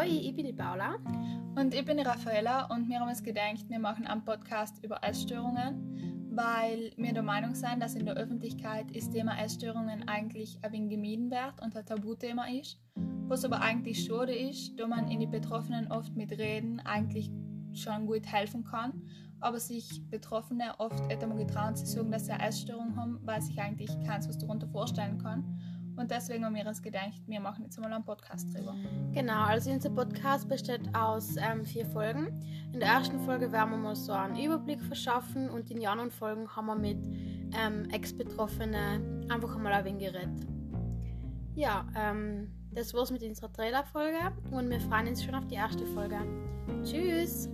Hoi, ich bin die Paula. Und ich bin die Raffaella und wir haben uns gedacht, wir machen einen Podcast über Essstörungen, weil wir der Meinung sind, dass in der Öffentlichkeit das Thema Essstörungen eigentlich ein wenig gemieden wird und ein Tabuthema ist. Was aber eigentlich schade ist, da man in die Betroffenen oft mit Reden eigentlich schon gut helfen kann, aber sich Betroffene oft etwas getrauen zu sagen, dass sie eine Essstörung haben, weil sich eigentlich keins was darunter vorstellen kann. Und deswegen haben wir uns gedacht, wir machen jetzt mal einen Podcast drüber. Genau, also unser Podcast besteht aus ähm, vier Folgen. In der ersten Folge werden wir mal so einen Überblick verschaffen und in den anderen Folgen haben wir mit ähm, Ex-Betroffenen einfach mal ein wenig geredet. Ja, ähm, das war's mit unserer Trailer-Folge und wir freuen uns schon auf die erste Folge. Tschüss!